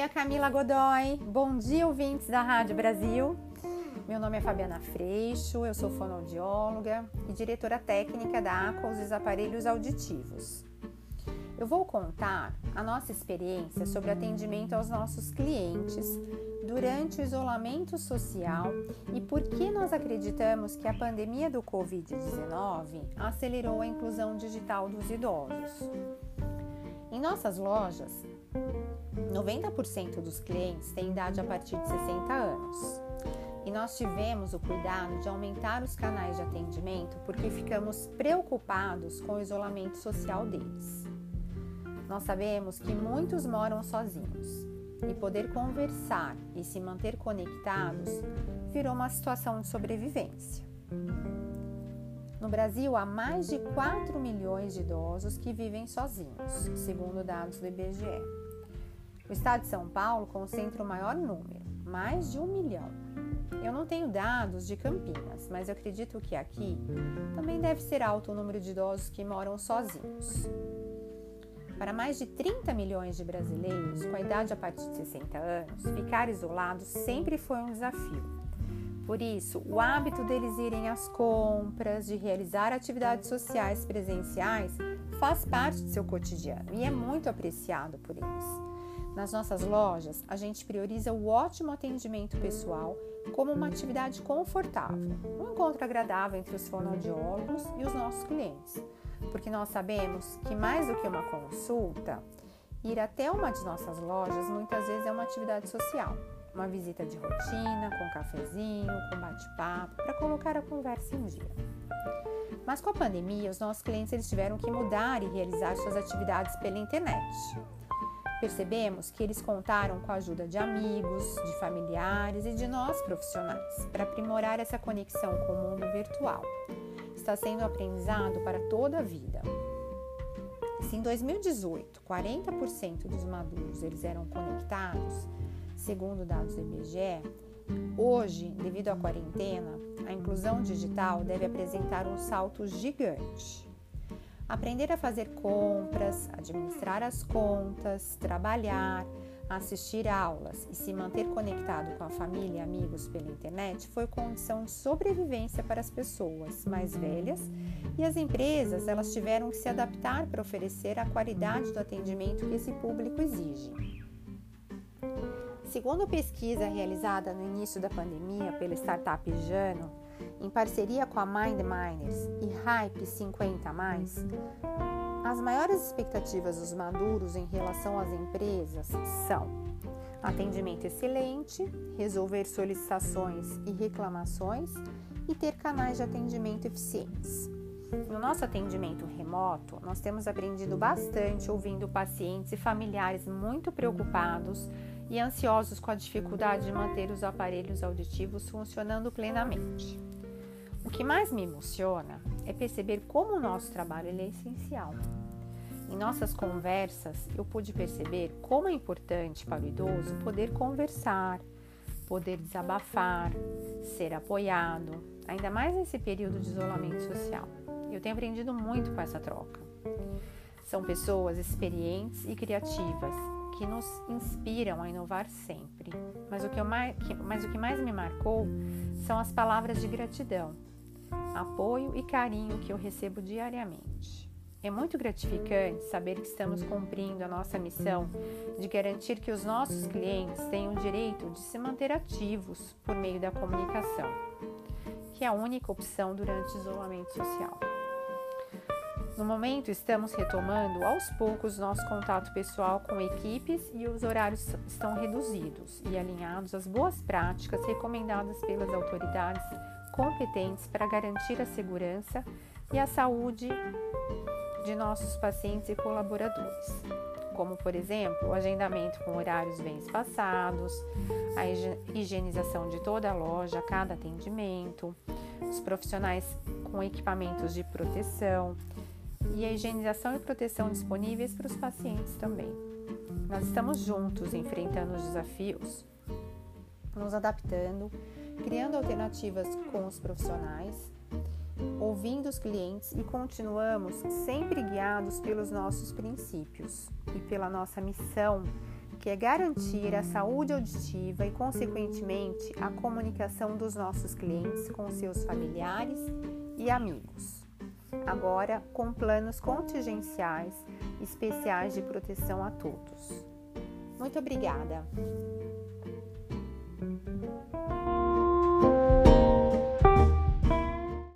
dia, Camila Godoy. Bom dia, ouvintes da Rádio Brasil. Meu nome é Fabiana Freixo, eu sou fonoaudióloga e diretora técnica da ACOS dos Aparelhos Auditivos. Eu vou contar a nossa experiência sobre atendimento aos nossos clientes durante o isolamento social e por que nós acreditamos que a pandemia do Covid-19 acelerou a inclusão digital dos idosos. Em nossas lojas, 90% dos clientes têm idade a partir de 60 anos. E nós tivemos o cuidado de aumentar os canais de atendimento porque ficamos preocupados com o isolamento social deles. Nós sabemos que muitos moram sozinhos e poder conversar e se manter conectados virou uma situação de sobrevivência. No Brasil, há mais de 4 milhões de idosos que vivem sozinhos, segundo dados do IBGE. O estado de São Paulo concentra o maior número, mais de um milhão. Eu não tenho dados de Campinas, mas eu acredito que aqui também deve ser alto o número de idosos que moram sozinhos. Para mais de 30 milhões de brasileiros com a idade a partir de 60 anos, ficar isolado sempre foi um desafio. Por isso, o hábito deles irem às compras, de realizar atividades sociais presenciais, faz parte de seu cotidiano e é muito apreciado por eles. Nas nossas lojas, a gente prioriza o ótimo atendimento pessoal como uma atividade confortável, um encontro agradável entre os fonoaudiólogos e os nossos clientes, porque nós sabemos que mais do que uma consulta, ir até uma de nossas lojas muitas vezes é uma atividade social, uma visita de rotina, com cafezinho, com bate-papo, para colocar a conversa em dia. Mas com a pandemia, os nossos clientes eles tiveram que mudar e realizar suas atividades pela internet. Percebemos que eles contaram com a ajuda de amigos, de familiares e de nós profissionais para aprimorar essa conexão com o mundo virtual. Está sendo aprendizado para toda a vida. Se em 2018 40% dos maduros eles eram conectados, segundo dados do IBGE, hoje, devido à quarentena, a inclusão digital deve apresentar um salto gigante. Aprender a fazer compras, administrar as contas, trabalhar, assistir aulas e se manter conectado com a família e amigos pela internet foi condição de sobrevivência para as pessoas mais velhas e as empresas elas tiveram que se adaptar para oferecer a qualidade do atendimento que esse público exige. Segundo pesquisa realizada no início da pandemia pela startup Jano, em parceria com a Mind Miners e Hype 50 as maiores expectativas dos maduros em relação às empresas são atendimento excelente, resolver solicitações e reclamações e ter canais de atendimento eficientes. No nosso atendimento remoto, nós temos aprendido bastante ouvindo pacientes e familiares muito preocupados e ansiosos com a dificuldade de manter os aparelhos auditivos funcionando plenamente. O que mais me emociona é perceber como o nosso trabalho é essencial. Em nossas conversas, eu pude perceber como é importante para o idoso poder conversar, poder desabafar, ser apoiado, ainda mais nesse período de isolamento social. Eu tenho aprendido muito com essa troca. São pessoas experientes e criativas que nos inspiram a inovar sempre. Mas o que, mais, mas o que mais me marcou são as palavras de gratidão apoio e carinho que eu recebo diariamente. É muito gratificante saber que estamos cumprindo a nossa missão de garantir que os nossos clientes tenham o direito de se manter ativos por meio da comunicação, que é a única opção durante o isolamento social. No momento, estamos retomando aos poucos nosso contato pessoal com equipes e os horários estão reduzidos e alinhados às boas práticas recomendadas pelas autoridades competentes para garantir a segurança e a saúde de nossos pacientes e colaboradores, como, por exemplo, o agendamento com horários bem espaçados, a higienização de toda a loja a cada atendimento, os profissionais com equipamentos de proteção e a higienização e proteção disponíveis para os pacientes também. Nós estamos juntos enfrentando os desafios, nos adaptando criando alternativas com os profissionais, ouvindo os clientes e continuamos sempre guiados pelos nossos princípios e pela nossa missão que é garantir a saúde auditiva e, consequentemente, a comunicação dos nossos clientes com seus familiares e amigos. Agora, com planos contingenciais especiais de proteção a todos. Muito obrigada!